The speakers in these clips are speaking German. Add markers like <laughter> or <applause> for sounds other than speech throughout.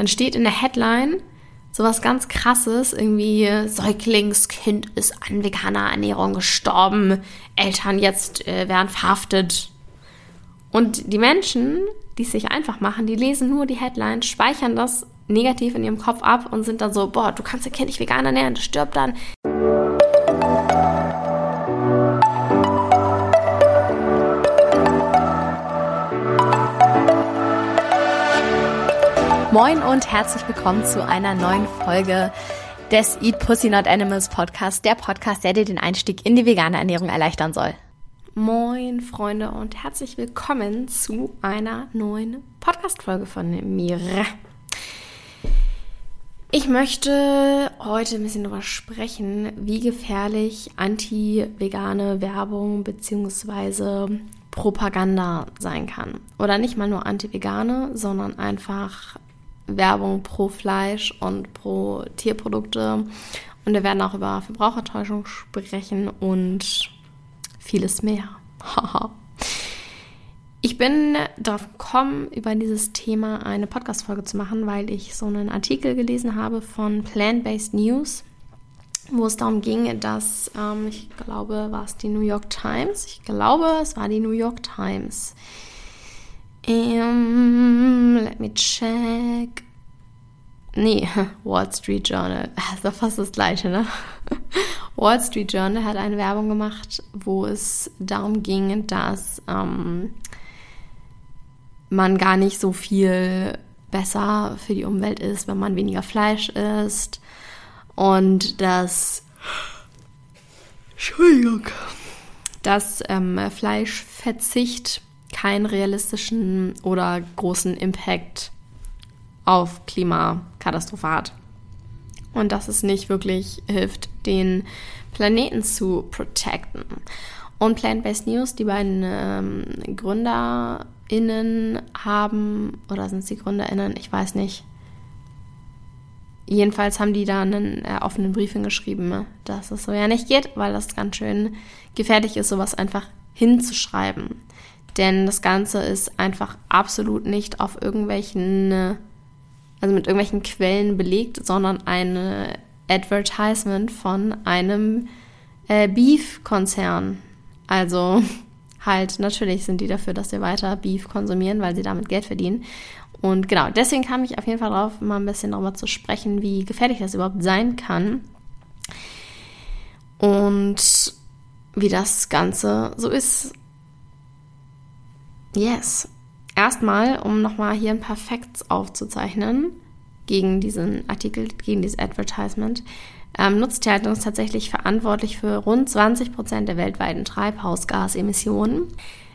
dann steht in der Headline sowas ganz krasses, irgendwie Säuglingskind ist an veganer Ernährung gestorben, Eltern jetzt äh, werden verhaftet. Und die Menschen, die es sich einfach machen, die lesen nur die Headline, speichern das negativ in ihrem Kopf ab und sind dann so, boah, du kannst dein Kind nicht vegan ernähren, das stirbt dann. Moin und herzlich willkommen zu einer neuen Folge des Eat Pussy Not Animals Podcast, der Podcast, der dir den Einstieg in die vegane Ernährung erleichtern soll. Moin Freunde und herzlich willkommen zu einer neuen Podcast-Folge von mir. Ich möchte heute ein bisschen darüber sprechen, wie gefährlich anti-vegane Werbung bzw. Propaganda sein kann. Oder nicht mal nur anti-vegane, sondern einfach Werbung pro Fleisch und pro Tierprodukte. Und wir werden auch über Verbrauchertäuschung sprechen und vieles mehr. ich bin darauf gekommen, über dieses Thema eine Podcast-Folge zu machen, weil ich so einen Artikel gelesen habe von Plant-Based News, wo es darum ging, dass, ähm, ich glaube, war es die New York Times? Ich glaube, es war die New York Times um, let me check. Nee, <laughs> Wall Street Journal. <laughs> Das ist doch fast das gleiche, ne? <laughs> Wall Street Journal hat eine Werbung gemacht, wo es darum ging, dass ähm, man gar nicht so viel besser für die Umwelt ist, wenn man weniger Fleisch isst. Und dass. Entschuldigung. Dass ähm, Fleischverzicht keinen realistischen oder großen Impact auf Klimakatastrophe hat. Und dass es nicht wirklich hilft, den Planeten zu protecten. Und Plant-Based News, die beiden ähm, GründerInnen haben, oder sind es die GründerInnen? Ich weiß nicht. Jedenfalls haben die da einen äh, offenen Brief hingeschrieben, dass es so ja nicht geht, weil das ganz schön gefährlich ist, sowas einfach hinzuschreiben. Denn das Ganze ist einfach absolut nicht auf irgendwelchen, also mit irgendwelchen Quellen belegt, sondern ein Advertisement von einem äh, Beef-Konzern. Also <laughs> halt, natürlich sind die dafür, dass wir weiter Beef konsumieren, weil sie damit Geld verdienen. Und genau, deswegen kam ich auf jeden Fall drauf, mal ein bisschen darüber zu sprechen, wie gefährlich das überhaupt sein kann. Und wie das Ganze so ist. Yes. Erstmal, um nochmal hier ein paar Facts aufzuzeichnen gegen diesen Artikel, gegen dieses Advertisement. Ähm, Nutztierhaltung ist tatsächlich verantwortlich für rund 20 Prozent der weltweiten Treibhausgasemissionen.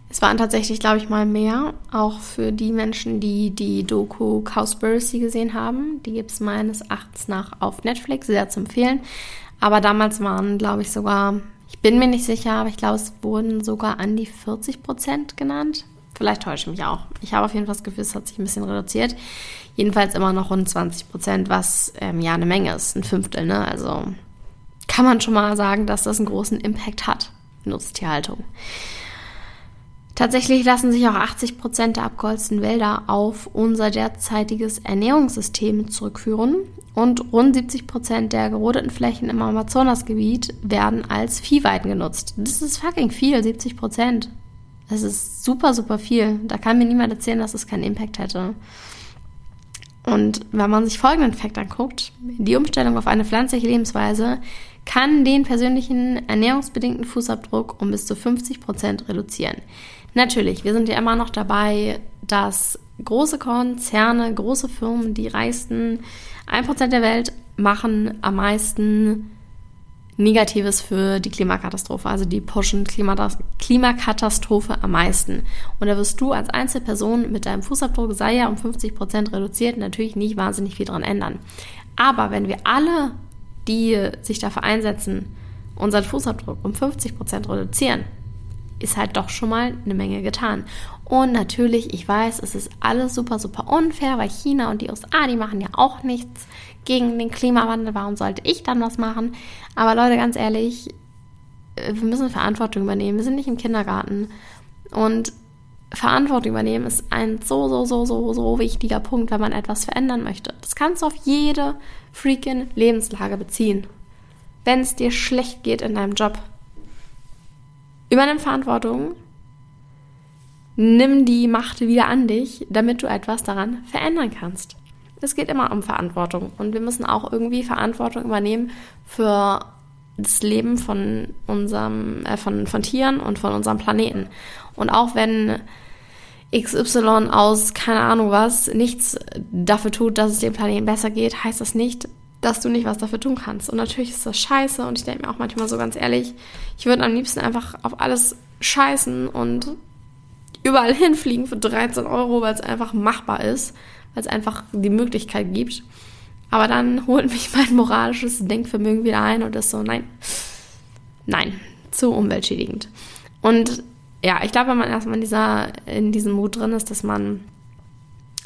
Es waren tatsächlich, glaube ich, mal mehr, auch für die Menschen, die die Doku Cowspiracy gesehen haben. Die gibt es meines Erachtens nach auf Netflix, sehr zu empfehlen. Aber damals waren, glaube ich, sogar, ich bin mir nicht sicher, aber ich glaube, es wurden sogar an die 40 Prozent genannt. Vielleicht täusche ich mich auch. Ich habe auf jeden Fall das Gefühl, es hat sich ein bisschen reduziert. Jedenfalls immer noch rund 20 Prozent, was ähm, ja eine Menge ist, ein Fünftel. Ne? Also kann man schon mal sagen, dass das einen großen Impact hat, Nutztierhaltung. Tatsächlich lassen sich auch 80 Prozent der abgeholzten Wälder auf unser derzeitiges Ernährungssystem zurückführen und rund 70 Prozent der gerodeten Flächen im Amazonasgebiet werden als Viehweiden genutzt. Das ist fucking viel, 70 Prozent. Das ist super, super viel. Da kann mir niemand erzählen, dass es keinen Impact hätte. Und wenn man sich folgenden Fakt anguckt, die Umstellung auf eine pflanzliche Lebensweise kann den persönlichen ernährungsbedingten Fußabdruck um bis zu 50 Prozent reduzieren. Natürlich, wir sind ja immer noch dabei, dass große Konzerne, große Firmen, die reichsten 1% der Welt machen am meisten Negatives für die Klimakatastrophe. Also die pushen Klimakatastrophe am meisten. Und da wirst du als Einzelperson mit deinem Fußabdruck, sei ja um 50 Prozent reduziert, natürlich nicht wahnsinnig viel dran ändern. Aber wenn wir alle, die sich dafür einsetzen, unseren Fußabdruck um 50 Prozent reduzieren, ist halt doch schon mal eine Menge getan. Und natürlich, ich weiß, es ist alles super, super unfair, weil China und die USA, die machen ja auch nichts gegen den Klimawandel. Warum sollte ich dann was machen? Aber Leute, ganz ehrlich, äh, wir müssen Verantwortung übernehmen. Wir sind nicht im Kindergarten. Und Verantwortung übernehmen ist ein so, so, so, so, so wichtiger Punkt, wenn man etwas verändern möchte. Das kannst du auf jede freaking Lebenslage beziehen. Wenn es dir schlecht geht in deinem Job, übernimm Verantwortung, nimm die Macht wieder an dich, damit du etwas daran verändern kannst. Es geht immer um Verantwortung und wir müssen auch irgendwie Verantwortung übernehmen für das Leben von unserem, äh, von, von Tieren und von unserem Planeten. Und auch wenn XY aus keine Ahnung was nichts dafür tut, dass es dem Planeten besser geht, heißt das nicht, dass du nicht was dafür tun kannst. Und natürlich ist das scheiße und ich denke mir auch manchmal so ganz ehrlich, ich würde am liebsten einfach auf alles scheißen und überall <laughs> hinfliegen für 13 Euro, weil es einfach machbar ist, weil es einfach die Möglichkeit gibt. Aber dann <laughs> holt mich mein moralisches Denkvermögen wieder ein und ist so, nein, nein, zu umweltschädigend. Und ja, ich glaube, wenn man erstmal in, dieser, in diesem Mut drin ist, dass man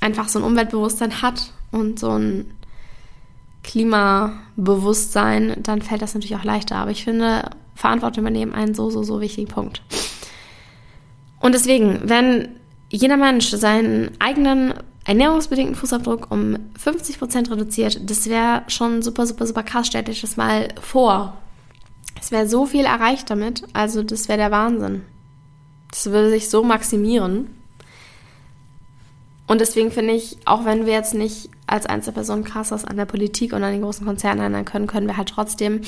einfach so ein Umweltbewusstsein hat und so ein Klimabewusstsein, dann fällt das natürlich auch leichter. Aber ich finde, Verantwortung übernehmen einen so, so, so wichtigen Punkt. Und deswegen, wenn jeder Mensch seinen eigenen ernährungsbedingten Fußabdruck um 50% reduziert, das wäre schon super, super, super krass. Stellt euch das mal vor. Es wäre so viel erreicht damit. Also das wäre der Wahnsinn. Das würde sich so maximieren. Und deswegen finde ich, auch wenn wir jetzt nicht als Einzelperson krass was an der Politik und an den großen Konzernen ändern können, können wir halt trotzdem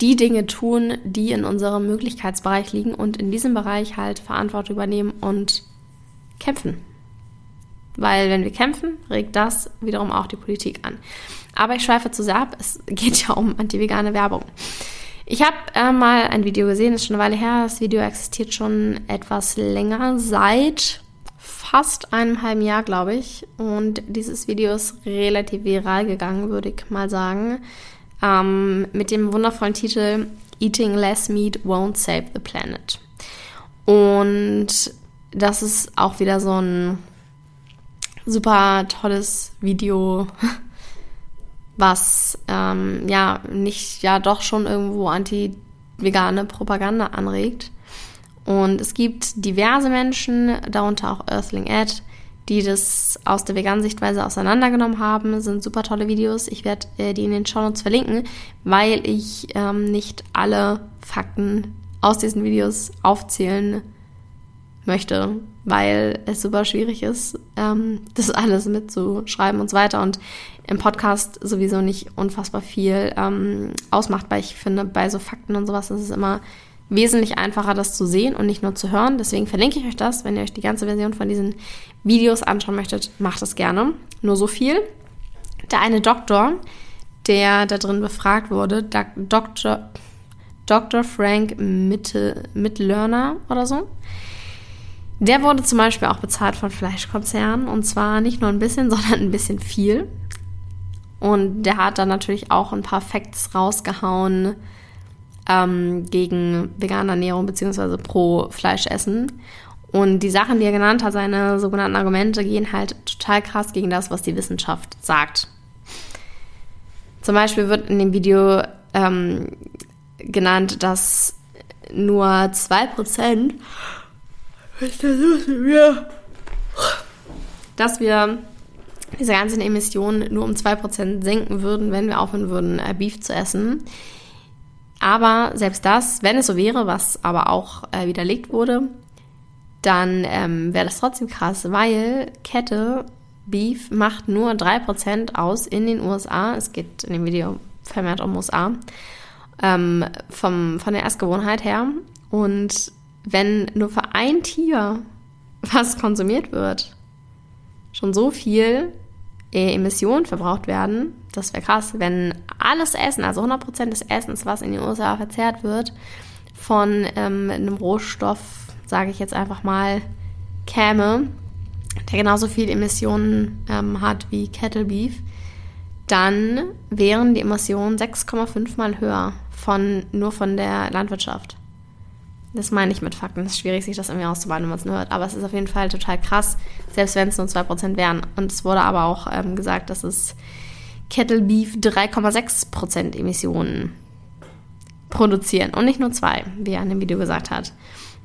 die Dinge tun, die in unserem Möglichkeitsbereich liegen und in diesem Bereich halt Verantwortung übernehmen und kämpfen. Weil wenn wir kämpfen, regt das wiederum auch die Politik an. Aber ich schweife zu sehr ab. Es geht ja um anti-vegane Werbung. Ich habe äh, mal ein Video gesehen, ist schon eine Weile her. Das Video existiert schon etwas länger, seit fast einem halben Jahr, glaube ich. Und dieses Video ist relativ viral gegangen, würde ich mal sagen. Ähm, mit dem wundervollen Titel Eating Less Meat Won't Save the Planet. Und das ist auch wieder so ein super tolles Video, <laughs> was ähm, ja nicht ja doch schon irgendwo anti-vegane Propaganda anregt. Und es gibt diverse Menschen, darunter auch Earthling Ed, die das aus der veganen Sichtweise auseinandergenommen haben. Das sind super tolle Videos. Ich werde äh, die in den Show Notes verlinken, weil ich ähm, nicht alle Fakten aus diesen Videos aufzählen möchte, weil es super schwierig ist, ähm, das alles mitzuschreiben und so weiter. Und im Podcast sowieso nicht unfassbar viel ähm, ausmacht, weil ich finde, bei so Fakten und sowas ist es immer wesentlich einfacher, das zu sehen und nicht nur zu hören. Deswegen verlinke ich euch das. Wenn ihr euch die ganze Version von diesen Videos anschauen möchtet, macht das gerne. Nur so viel. Der eine Doktor, der da drin befragt wurde, Dr. Dr. Frank Mitlerner oder so, der wurde zum Beispiel auch bezahlt von Fleischkonzernen und zwar nicht nur ein bisschen, <laughs> sondern ein bisschen viel. Und der hat dann natürlich auch ein paar Facts rausgehauen, ähm, gegen vegane Ernährung bzw. pro Fleischessen. Und die Sachen, die er genannt hat, seine sogenannten Argumente, gehen halt total krass gegen das, was die Wissenschaft sagt. Zum Beispiel wird in dem Video ähm, genannt, dass nur 2%, was ist denn los mit mir? dass wir diese ganzen Emissionen nur um 2% senken würden, wenn wir aufhören würden, äh, Beef zu essen. Aber selbst das, wenn es so wäre, was aber auch äh, widerlegt wurde, dann ähm, wäre das trotzdem krass, weil Kette Beef macht nur 3% aus in den USA. Es geht in dem Video vermehrt um USA. Ähm, vom, von der Essgewohnheit her. Und wenn nur für ein Tier was konsumiert wird, schon so viel Emissionen verbraucht werden, das wäre krass, wenn alles Essen, also 100% des Essens, was in den USA verzehrt wird, von ähm, einem Rohstoff, sage ich jetzt einfach mal, käme, der genauso viel Emissionen ähm, hat wie Kettle Beef, dann wären die Emissionen 6,5 mal höher von, nur von der Landwirtschaft. Das meine ich mit Fakten. Es ist schwierig, sich das irgendwie auszubauen, wenn man es nur hört. Aber es ist auf jeden Fall total krass, selbst wenn es nur 2% wären. Und es wurde aber auch ähm, gesagt, dass es Kettle Beef 3,6% Emissionen produzieren und nicht nur zwei, wie er in dem Video gesagt hat.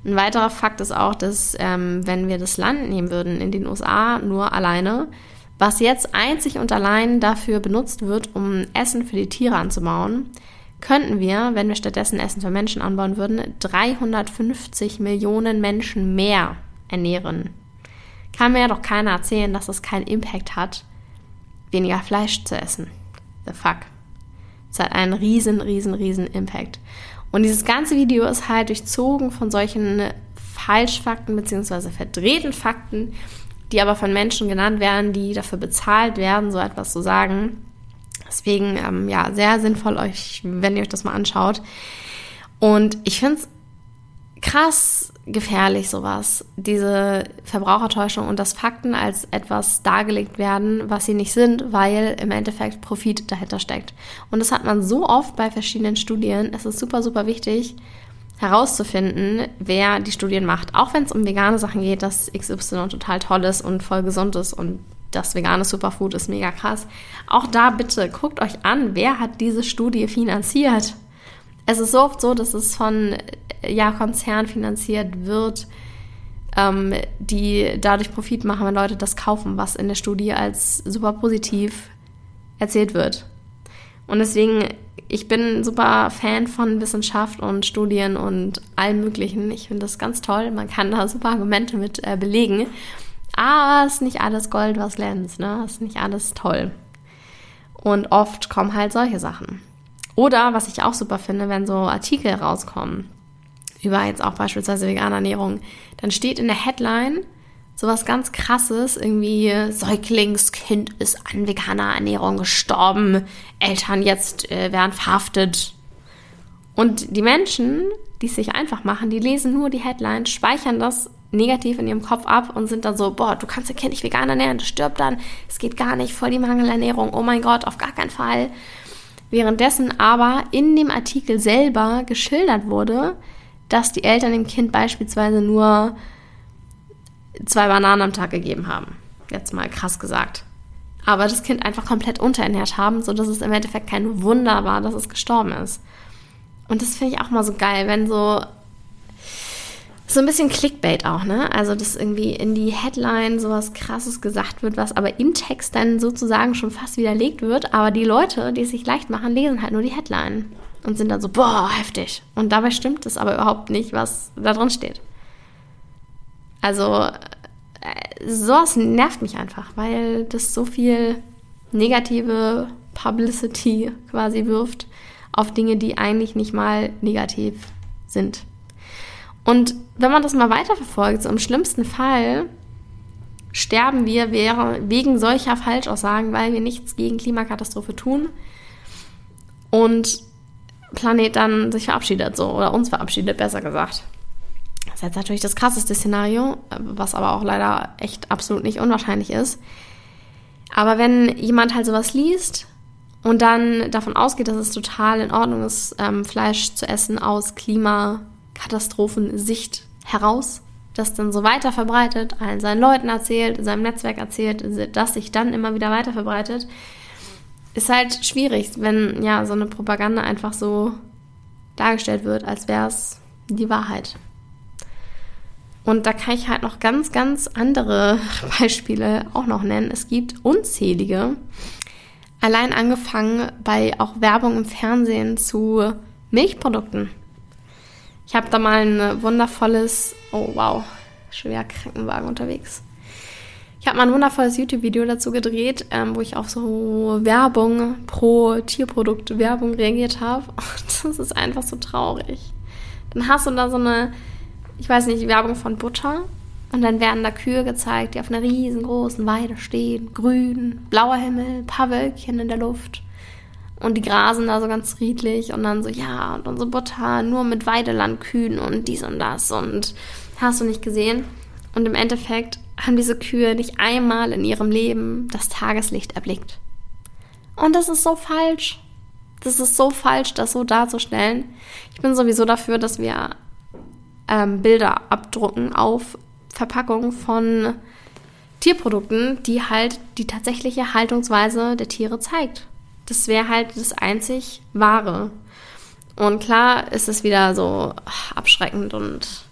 Ein weiterer Fakt ist auch, dass ähm, wenn wir das Land nehmen würden in den USA nur alleine, was jetzt einzig und allein dafür benutzt wird, um Essen für die Tiere anzubauen, könnten wir, wenn wir stattdessen Essen für Menschen anbauen würden, 350 Millionen Menschen mehr ernähren. Kann mir ja doch keiner erzählen, dass das keinen Impact hat, weniger Fleisch zu essen. The fuck. Es hat einen riesen, riesen, riesen Impact. Und dieses ganze Video ist halt durchzogen von solchen Falschfakten bzw. verdrehten Fakten, die aber von Menschen genannt werden, die dafür bezahlt werden, so etwas zu sagen. Deswegen, ähm, ja, sehr sinnvoll euch, wenn ihr euch das mal anschaut. Und ich finde es krass gefährlich, sowas. Diese Verbrauchertäuschung und dass Fakten als etwas dargelegt werden, was sie nicht sind, weil im Endeffekt Profit dahinter steckt. Und das hat man so oft bei verschiedenen Studien. Es ist super, super wichtig, herauszufinden, wer die Studien macht. Auch wenn es um vegane Sachen geht, dass XY total toll ist und voll gesund ist und das vegane Superfood ist mega krass. Auch da bitte guckt euch an, wer hat diese Studie finanziert. Es ist so oft so, dass es von ja, Konzernen finanziert wird, ähm, die dadurch Profit machen, wenn Leute das kaufen, was in der Studie als super positiv erzählt wird. Und deswegen, ich bin super Fan von Wissenschaft und Studien und allem Möglichen. Ich finde das ganz toll. Man kann da super Argumente mit äh, belegen. Aber es ist nicht alles Gold, was glänzt, ne? Es ist nicht alles toll. Und oft kommen halt solche Sachen. Oder, was ich auch super finde, wenn so Artikel rauskommen, über jetzt auch beispielsweise vegane Ernährung, dann steht in der Headline sowas ganz krasses, irgendwie Säuglingskind ist an veganer Ernährung gestorben, Eltern jetzt äh, werden verhaftet. Und die Menschen, die es sich einfach machen, die lesen nur die Headline, speichern das negativ in ihrem Kopf ab und sind dann so, boah, du kannst dein Kind nicht vegan ernähren, das stirbt dann, es geht gar nicht, voll die Mangelernährung, oh mein Gott, auf gar keinen Fall. Währenddessen aber in dem Artikel selber geschildert wurde, dass die Eltern dem Kind beispielsweise nur zwei Bananen am Tag gegeben haben. Jetzt mal krass gesagt. Aber das Kind einfach komplett unterernährt haben, sodass es im Endeffekt kein Wunder war, dass es gestorben ist. Und das finde ich auch mal so geil, wenn so so ein bisschen Clickbait auch, ne? Also, dass irgendwie in die Headline sowas krasses gesagt wird, was aber im Text dann sozusagen schon fast widerlegt wird. Aber die Leute, die es sich leicht machen, lesen halt nur die Headline und sind dann so, boah, heftig. Und dabei stimmt es aber überhaupt nicht, was da drin steht. Also, äh, sowas nervt mich einfach, weil das so viel negative Publicity quasi wirft auf Dinge, die eigentlich nicht mal negativ sind. Und wenn man das mal weiterverfolgt, so im schlimmsten Fall sterben wir wegen solcher Falschaussagen, weil wir nichts gegen Klimakatastrophe tun und Planet dann sich verabschiedet, so oder uns verabschiedet, besser gesagt. Das ist jetzt natürlich das krasseste Szenario, was aber auch leider echt absolut nicht unwahrscheinlich ist. Aber wenn jemand halt sowas liest und dann davon ausgeht, dass es total in Ordnung ist, ähm, Fleisch zu essen aus Klima Katastrophensicht heraus, das dann so weiter verbreitet, allen seinen Leuten erzählt, seinem Netzwerk erzählt, das sich dann immer wieder weiter verbreitet, ist halt schwierig, wenn ja so eine Propaganda einfach so dargestellt wird, als wäre es die Wahrheit. Und da kann ich halt noch ganz, ganz andere <laughs> Beispiele auch noch nennen. Es gibt unzählige. Allein angefangen bei auch Werbung im Fernsehen zu Milchprodukten. Ich habe da mal ein wundervolles, oh wow, schwer Krankenwagen unterwegs. Ich habe mal ein wundervolles YouTube-Video dazu gedreht, ähm, wo ich auf so Werbung pro Tierprodukt Werbung reagiert habe. <laughs> Das ist einfach so traurig. Dann hast du da so eine, ich weiß nicht, Werbung von Butter. Und dann werden da Kühe gezeigt, die auf einer riesengroßen Weide stehen. Grün, blauer Himmel, paar Wölkchen in der Luft. Und die grasen da so ganz friedlich und dann so, ja, und unsere Butter nur mit Weidelandkühen und dies und das und hast du nicht gesehen. Und im Endeffekt haben diese Kühe nicht einmal in ihrem Leben das Tageslicht erblickt. Und das ist so falsch. Das ist so falsch, das so darzustellen. Ich bin sowieso dafür, dass wir ähm, Bilder abdrucken auf Verpackungen von Tierprodukten, die halt die tatsächliche Haltungsweise der Tiere zeigt. Das wäre halt das einzig Wahre. Und klar ist es wieder so abschreckend und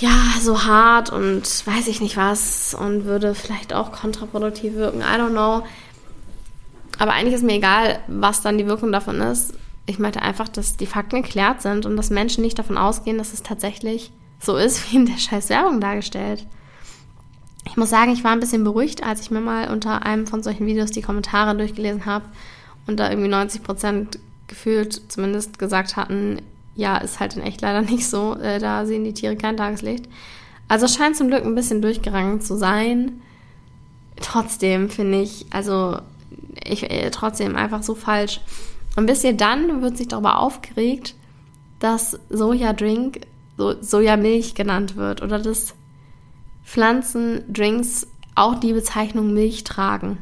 ja, so hart und weiß ich nicht was und würde vielleicht auch kontraproduktiv wirken. I don't know. Aber eigentlich ist mir egal, was dann die Wirkung davon ist. Ich möchte einfach, dass die Fakten geklärt sind und dass Menschen nicht davon ausgehen, dass es tatsächlich so ist, wie in der scheiß Werbung dargestellt. Ich muss sagen, ich war ein bisschen beruhigt, als ich mir mal unter einem von solchen Videos die Kommentare durchgelesen habe und da irgendwie 90 Prozent gefühlt zumindest gesagt hatten, ja, ist halt in echt leider <laughs> nicht so. Äh, da sehen die Tiere kein Tageslicht. Also scheint zum Glück ein bisschen durchgerangen zu sein. Trotzdem finde ich, also ich äh, trotzdem einfach so falsch. Und bis ihr dann wird sich darüber aufgeregt, dass Sojadrink so Sojamilch genannt wird oder dass Pflanzendrinks auch die Bezeichnung Milch tragen.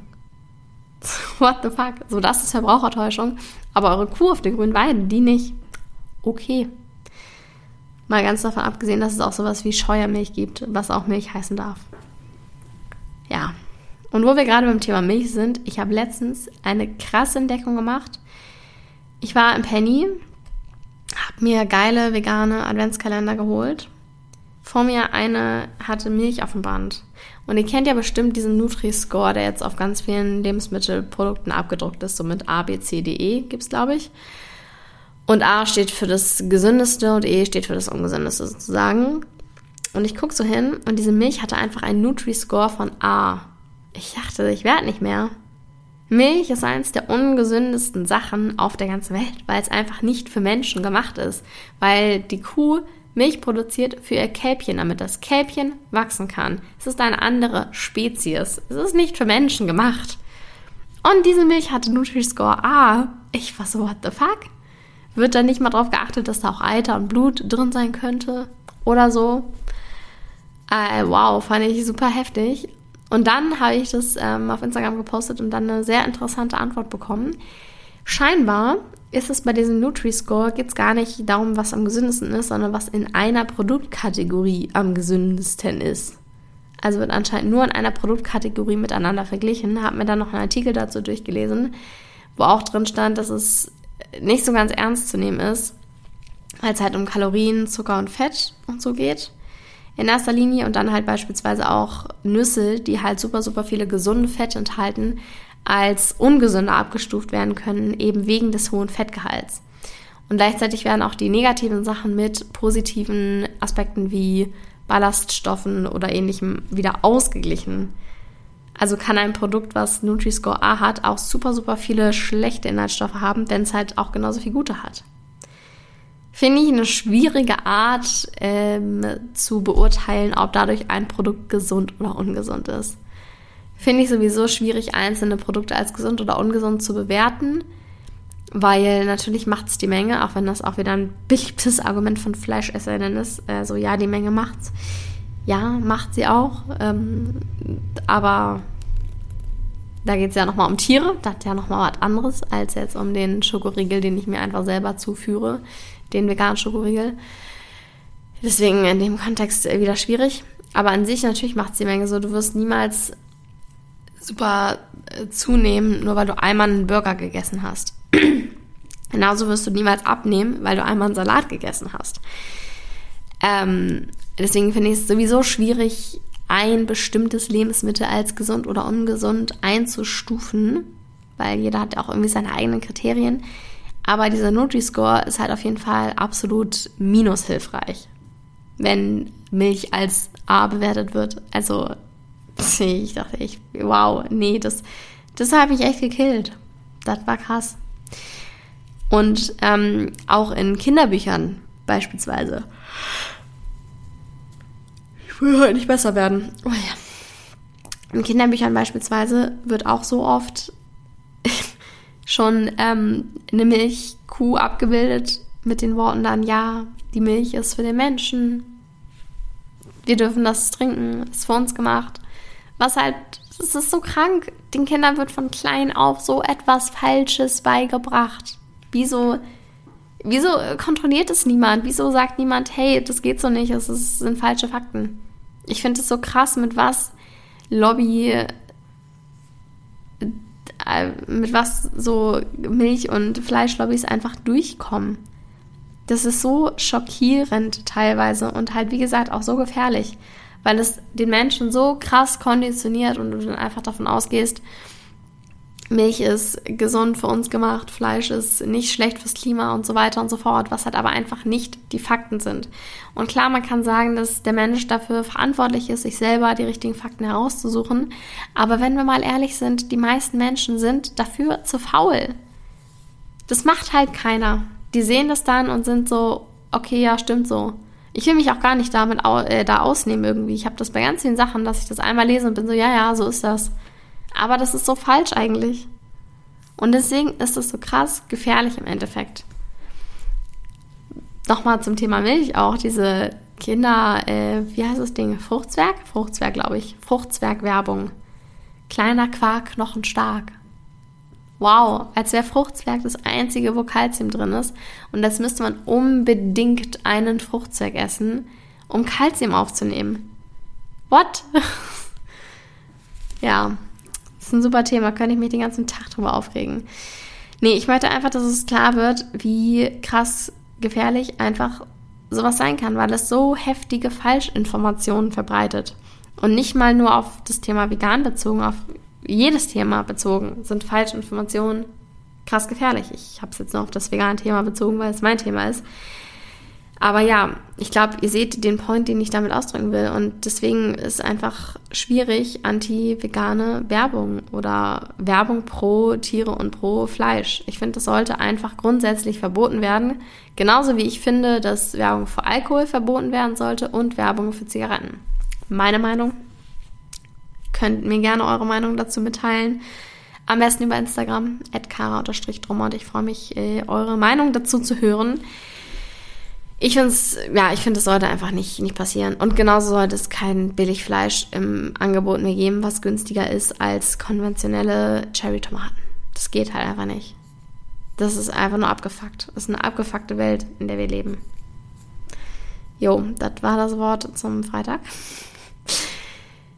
<laughs> What the fuck? So, das ist Verbrauchertäuschung. Aber eure Kuh auf der grünen Weide, die nicht. Okay. Mal ganz davon abgesehen, dass es auch sowas wie Scheuermilch gibt, was auch Milch heißen darf. Ja. Und wo wir gerade beim Thema Milch sind, ich habe letztens eine krasse Entdeckung gemacht. Ich war im Penny, habe mir geile vegane Adventskalender geholt vor mir eine hatte Milch auf dem Band. Und ihr kennt ja bestimmt diesen Nutri-Score, der jetzt auf ganz vielen Lebensmittelprodukten abgedruckt ist, so mit A, B, C, D, E gibt es, glaube ich. Und A steht für das Gesündeste und E steht für das Ungesündeste sozusagen. Und ich gucke so hin und diese Milch hatte einfach einen Nutri-Score von A. Ich dachte, ich werde nicht mehr. Milch ist eines der ungesündesten Sachen auf der ganzen Welt, weil es einfach nicht für Menschen gemacht ist. Weil die Kuh Milch produziert für ihr Kälbchen, damit das Kälbchen wachsen kann. Es ist eine andere Spezies. Es ist nicht für Menschen gemacht. Und diese Milch hatte Nutri-Score A. Ich war so, what the fuck? Wird da nicht mal drauf geachtet, dass da auch Eiter und Blut drin sein könnte? Oder so? Äh, wow, fand ich super heftig. Und dann habe ich das ähm, auf Instagram gepostet und dann eine sehr interessante Antwort bekommen. Scheinbar ist es bei diesem Nutri-Score geht es gar nicht darum, was am gesündesten ist, sondern was in einer Produktkategorie am gesündesten ist. Also wird anscheinend nur in einer Produktkategorie miteinander verglichen. Habe mir dann noch einen Artikel dazu durchgelesen, wo auch drin stand, dass es nicht so ganz ernst zu nehmen ist, weil es halt um Kalorien, Zucker und Fett und so geht. In erster Linie und dann halt beispielsweise auch Nüsse, die halt super, super viele gesunde Fette enthalten, als ungesünder abgestuft werden können, eben wegen des hohen Fettgehalts. Und gleichzeitig werden auch die negativen Sachen mit positiven Aspekten wie Ballaststoffen oder ähnlichem wieder ausgeglichen. Also kann ein Produkt, was Nutri-Score A hat, auch super, super viele schlechte Inhaltsstoffe haben, wenn es halt auch genauso viel gute hat. Finde ich eine schwierige Art ähm, zu beurteilen, ob dadurch ein Produkt gesund oder ungesund ist. Finde ich sowieso schwierig, einzelne Produkte als gesund oder ungesund zu bewerten, weil natürlich macht es die Menge, auch wenn das auch wieder ein beliebtes Argument von Fleischesserinnen ist. Äh, so, ja, die Menge macht's. Ja, macht sie auch. Ähm, aber da geht es ja nochmal um Tiere. Das ist ja nochmal was anderes, als jetzt um den Schokoriegel, den ich mir einfach selber zuführe. Den veganen Schokoriegel. Deswegen in dem Kontext wieder schwierig. Aber an sich natürlich macht es die Menge so. Du wirst niemals super äh, zunehmen, nur weil du einmal einen Burger gegessen hast. <clears throat> Genauso wirst du niemals abnehmen, weil du einmal einen Salat gegessen hast. Ähm, deswegen finde ich es sowieso schwierig, ein bestimmtes Lebensmittel als gesund oder ungesund einzustufen, weil jeder hat auch irgendwie seine eigenen Kriterien. Aber dieser Nutri-Score ist halt auf jeden Fall absolut minushilfreich, wenn Milch als A bewertet wird. Also <laughs> ich dachte ich, wow, nee, das, das habe ich echt gekillt. Das war krass. Und ähm, auch in Kinderbüchern beispielsweise. Ich will heute nicht besser werden. Oh ja. In Kinderbüchern beispielsweise wird auch so oft <laughs> schon ähm, eine Milchkuh abgebildet mit den Worten dann, ja, die Milch ist für den Menschen. Wir dürfen das trinken, ist für uns gemacht. Was halt, es ist so krank. Den Kindern wird von klein auf so etwas Falsches beigebracht. Wieso, wieso kontrolliert es niemand? Wieso sagt niemand, hey, das geht so nicht, es sind falsche Fakten? Ich finde es so krass, mit was Lobby, äh, mit was so Milch- und Fleischlobbys einfach durchkommen. Das ist so schockierend teilweise und halt, wie gesagt, auch so gefährlich, weil es den Menschen so krass konditioniert und du dann einfach davon ausgehst, Milch ist gesund für uns gemacht, Fleisch ist nicht schlecht fürs Klima und so weiter und so fort, was halt aber einfach nicht die Fakten sind. Und klar, man kann sagen, dass der Mensch dafür verantwortlich ist, sich selber die richtigen Fakten herauszusuchen. Aber wenn wir mal ehrlich sind, die meisten Menschen sind dafür zu faul. Das macht halt keiner. Die sehen das dann und sind so, okay, ja, stimmt so. Ich will mich auch gar nicht damit äh, da ausnehmen irgendwie. Ich habe das bei ganz vielen Sachen, dass ich das einmal lese und bin so, ja, ja, so ist das. Aber das ist so falsch eigentlich. Und deswegen ist es so krass gefährlich im Endeffekt. Nochmal zum Thema Milch auch, diese Kinder, äh, wie heißt das Ding? Fruchtzwerg? Fruchtzwerg, glaube ich. Fruchtzwerg-Werbung. Kleiner Quark, knochenstark. Wow, als wäre Fruchtzwerg das einzige, wo Kalzium drin ist. Und das müsste man unbedingt einen Fruchtzwerg essen, um Kalzium aufzunehmen. What? <laughs> ja, das ist ein super Thema, könnte ich mich den ganzen Tag drüber aufregen. Nee, ich möchte einfach, dass es klar wird, wie krass gefährlich einfach sowas sein kann, weil es so heftige Falschinformationen verbreitet. Und nicht mal nur auf das Thema vegan bezogen, auf jedes Thema bezogen sind Falschinformationen krass gefährlich. Ich habe es jetzt nur auf das vegane Thema bezogen, weil es mein Thema ist. Aber ja, ich glaube, ihr seht den Point, den ich damit ausdrücken will. Und deswegen ist einfach schwierig, anti-vegane Werbung oder Werbung pro Tiere und pro Fleisch. Ich finde, das sollte einfach grundsätzlich verboten werden. Genauso wie ich finde, dass Werbung für Alkohol verboten werden sollte und Werbung für Zigaretten. Meine Meinung. Könnt mir gerne eure Meinung dazu mitteilen. Am besten über Instagram, kara-drummer. Und ich freue mich, äh, eure Meinung dazu zu hören. Ich finde es, ja, ich finde, es sollte einfach nicht, nicht passieren. Und genauso sollte es kein Billigfleisch im Angebot mehr geben, was günstiger ist als konventionelle Cherry-Tomaten. Das geht halt einfach nicht. Das ist einfach nur abgefuckt. Das ist eine abgefuckte Welt, in der wir leben. Jo, das war das Wort zum Freitag.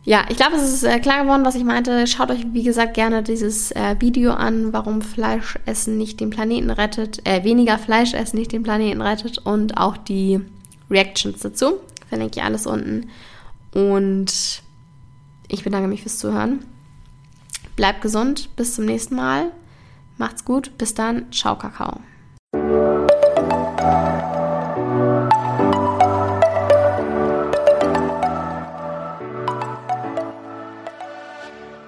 Ja, ich glaube, es ist äh, klar geworden, was ich meinte. Schaut euch, wie gesagt, gerne dieses äh, Video an, warum Fleischessen nicht den Planeten rettet, äh, weniger Fleischessen nicht den Planeten rettet und auch die Reactions dazu. Verlinke ich alles unten. Und ich bedanke mich fürs Zuhören. Bleibt gesund, bis zum nächsten Mal. Macht's gut, bis dann. Ciao, Kakao.